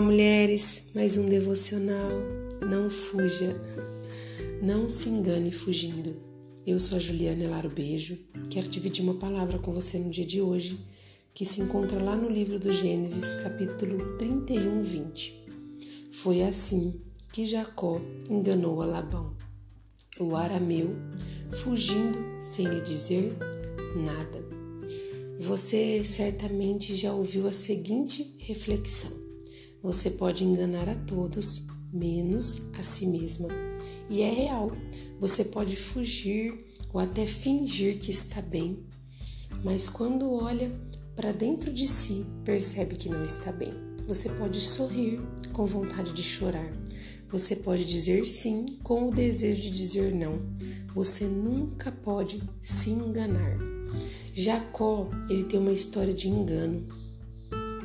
Olá, mulheres! Mais um devocional. Não fuja, não se engane fugindo. Eu sou a Juliana Elaro Beijo. Quero dividir uma palavra com você no dia de hoje, que se encontra lá no livro do Gênesis, capítulo 31, 20. Foi assim que Jacó enganou a Labão, o arameu, fugindo sem lhe dizer nada. Você certamente já ouviu a seguinte reflexão você pode enganar a todos, menos a si mesma. E é real. Você pode fugir ou até fingir que está bem, mas quando olha para dentro de si, percebe que não está bem. Você pode sorrir com vontade de chorar. Você pode dizer sim com o desejo de dizer não. Você nunca pode se enganar. Jacó, ele tem uma história de engano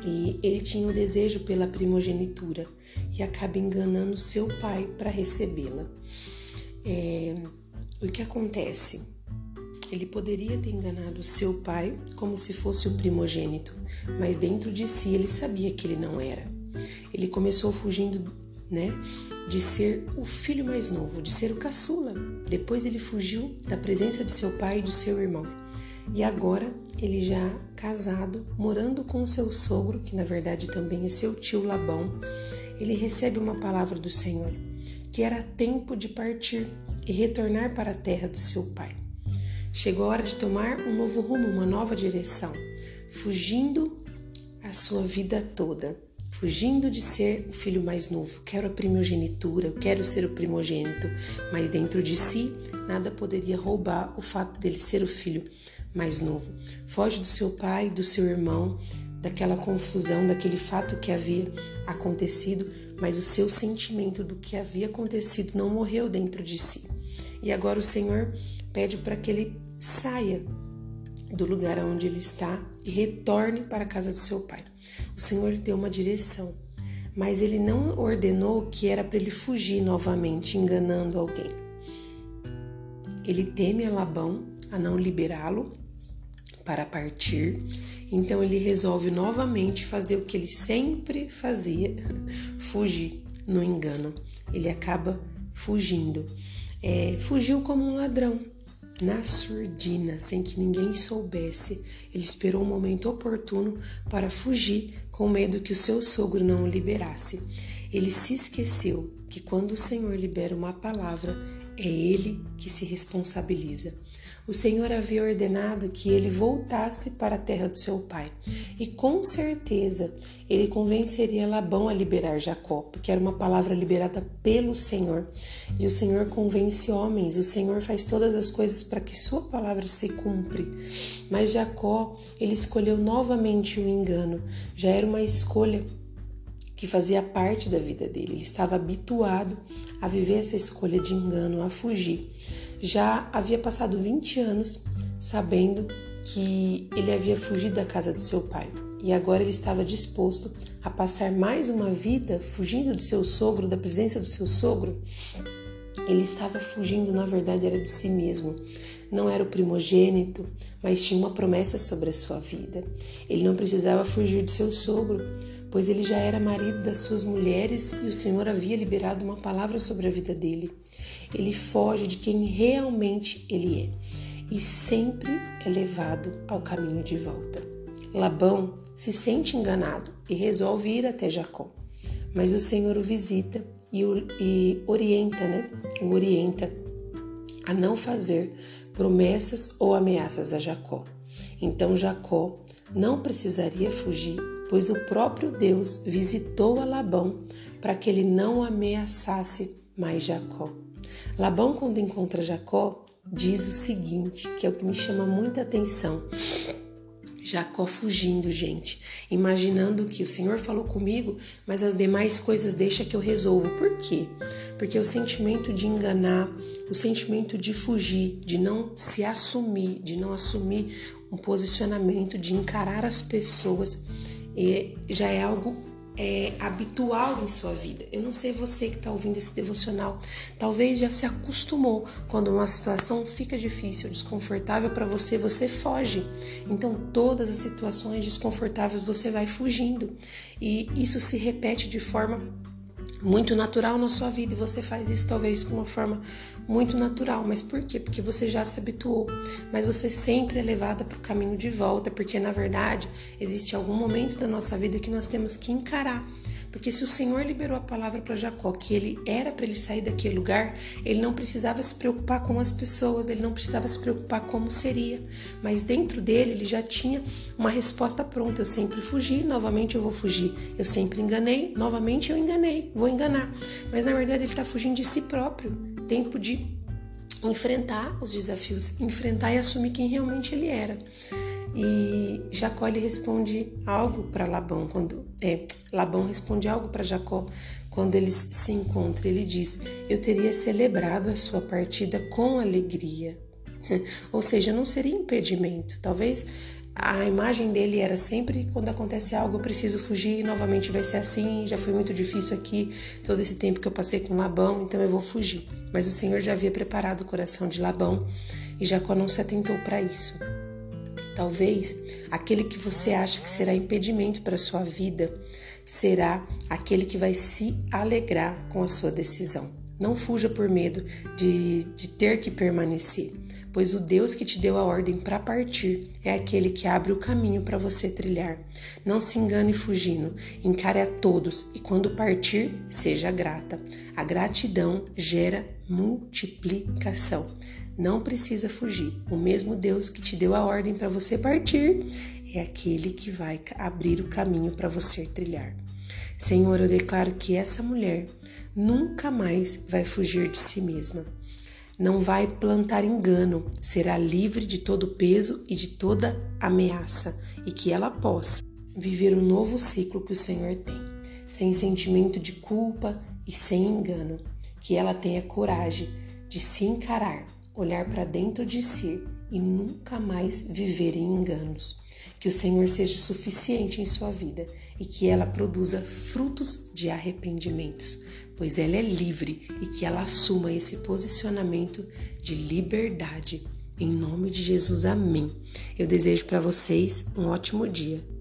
e ele tinha o desejo pela primogenitura e acaba enganando seu pai para recebê-la. É, o que acontece? Ele poderia ter enganado seu pai como se fosse o primogênito, mas dentro de si ele sabia que ele não era. Ele começou fugindo, né, de ser o filho mais novo, de ser o caçula. Depois ele fugiu da presença de seu pai e do seu irmão. E agora ele já casado, morando com seu sogro, que na verdade também é seu tio Labão, ele recebe uma palavra do Senhor, que era tempo de partir e retornar para a terra do seu pai. Chegou a hora de tomar um novo rumo, uma nova direção, fugindo a sua vida toda, fugindo de ser o filho mais novo. Quero a primogenitura, quero ser o primogênito, mas dentro de si nada poderia roubar o fato dele ser o filho mais novo. Foge do seu pai, do seu irmão, daquela confusão, daquele fato que havia acontecido, mas o seu sentimento do que havia acontecido não morreu dentro de si. E agora o Senhor pede para que ele saia do lugar onde ele está e retorne para a casa do seu pai. O Senhor lhe deu uma direção, mas ele não ordenou que era para ele fugir novamente, enganando alguém. Ele teme a Labão a não liberá-lo para partir. Então ele resolve novamente fazer o que ele sempre fazia, fugir no engano. Ele acaba fugindo. É, fugiu como um ladrão, na surdina, sem que ninguém soubesse. Ele esperou um momento oportuno para fugir, com medo que o seu sogro não o liberasse. Ele se esqueceu que quando o Senhor libera uma palavra, é ele que se responsabiliza o Senhor havia ordenado que ele voltasse para a terra do seu pai. E com certeza ele convenceria Labão a liberar Jacó, porque era uma palavra liberada pelo Senhor. E o Senhor convence homens, o Senhor faz todas as coisas para que sua palavra se cumpre. Mas Jacó, ele escolheu novamente o engano. Já era uma escolha que fazia parte da vida dele. Ele estava habituado a viver essa escolha de engano, a fugir já havia passado 20 anos sabendo que ele havia fugido da casa de seu pai e agora ele estava disposto a passar mais uma vida fugindo do seu sogro, da presença do seu sogro. Ele estava fugindo, na verdade, era de si mesmo. Não era o primogênito, mas tinha uma promessa sobre a sua vida. Ele não precisava fugir do seu sogro, pois ele já era marido das suas mulheres e o Senhor havia liberado uma palavra sobre a vida dele. Ele foge de quem realmente ele é e sempre é levado ao caminho de volta. Labão se sente enganado e resolve ir até Jacó, mas o Senhor o visita e, o, e orienta, né? O orienta a não fazer promessas ou ameaças a Jacó. Então Jacó não precisaria fugir, pois o próprio Deus visitou a Labão para que ele não ameaçasse mais Jacó. Labão, quando encontra Jacó, diz o seguinte, que é o que me chama muita atenção. Jacó fugindo, gente, imaginando que o Senhor falou comigo, mas as demais coisas deixa que eu resolvo. Por quê? Porque o sentimento de enganar, o sentimento de fugir, de não se assumir, de não assumir um posicionamento, de encarar as pessoas, já é algo é, habitual em sua vida. Eu não sei você que está ouvindo esse devocional, talvez já se acostumou quando uma situação fica difícil, desconfortável para você, você foge. Então, todas as situações desconfortáveis você vai fugindo e isso se repete de forma muito natural na sua vida e você faz isso talvez com uma forma muito natural. Mas por quê? Porque você já se habituou. Mas você sempre é levada para o caminho de volta, porque na verdade existe algum momento da nossa vida que nós temos que encarar porque se o Senhor liberou a palavra para Jacó que ele era para ele sair daquele lugar, ele não precisava se preocupar com as pessoas, ele não precisava se preocupar como seria, mas dentro dele ele já tinha uma resposta pronta. Eu sempre fugi, novamente eu vou fugir. Eu sempre enganei, novamente eu enganei, vou enganar. Mas na verdade ele está fugindo de si próprio. Tempo de enfrentar os desafios, enfrentar e assumir quem realmente ele era. E Jacó lhe responde algo para Labão quando é, Labão responde algo para Jacó quando eles se encontram. Ele diz: Eu teria celebrado a sua partida com alegria. Ou seja, não seria impedimento. Talvez a imagem dele era sempre quando acontece algo eu preciso fugir, novamente vai ser assim, já foi muito difícil aqui todo esse tempo que eu passei com Labão, então eu vou fugir. Mas o Senhor já havia preparado o coração de Labão e Jacó não se atentou para isso. Talvez aquele que você acha que será impedimento para a sua vida será aquele que vai se alegrar com a sua decisão. Não fuja por medo de, de ter que permanecer, pois o Deus que te deu a ordem para partir é aquele que abre o caminho para você trilhar. Não se engane fugindo, encare a todos e quando partir, seja grata. A gratidão gera multiplicação. Não precisa fugir. O mesmo Deus que te deu a ordem para você partir é aquele que vai abrir o caminho para você trilhar. Senhor, eu declaro que essa mulher nunca mais vai fugir de si mesma. Não vai plantar engano, será livre de todo peso e de toda ameaça, e que ela possa viver o novo ciclo que o Senhor tem, sem sentimento de culpa e sem engano. Que ela tenha coragem de se encarar olhar para dentro de si e nunca mais viver em enganos. Que o Senhor seja suficiente em sua vida e que ela produza frutos de arrependimentos, pois ela é livre e que ela assuma esse posicionamento de liberdade. Em nome de Jesus, amém. Eu desejo para vocês um ótimo dia.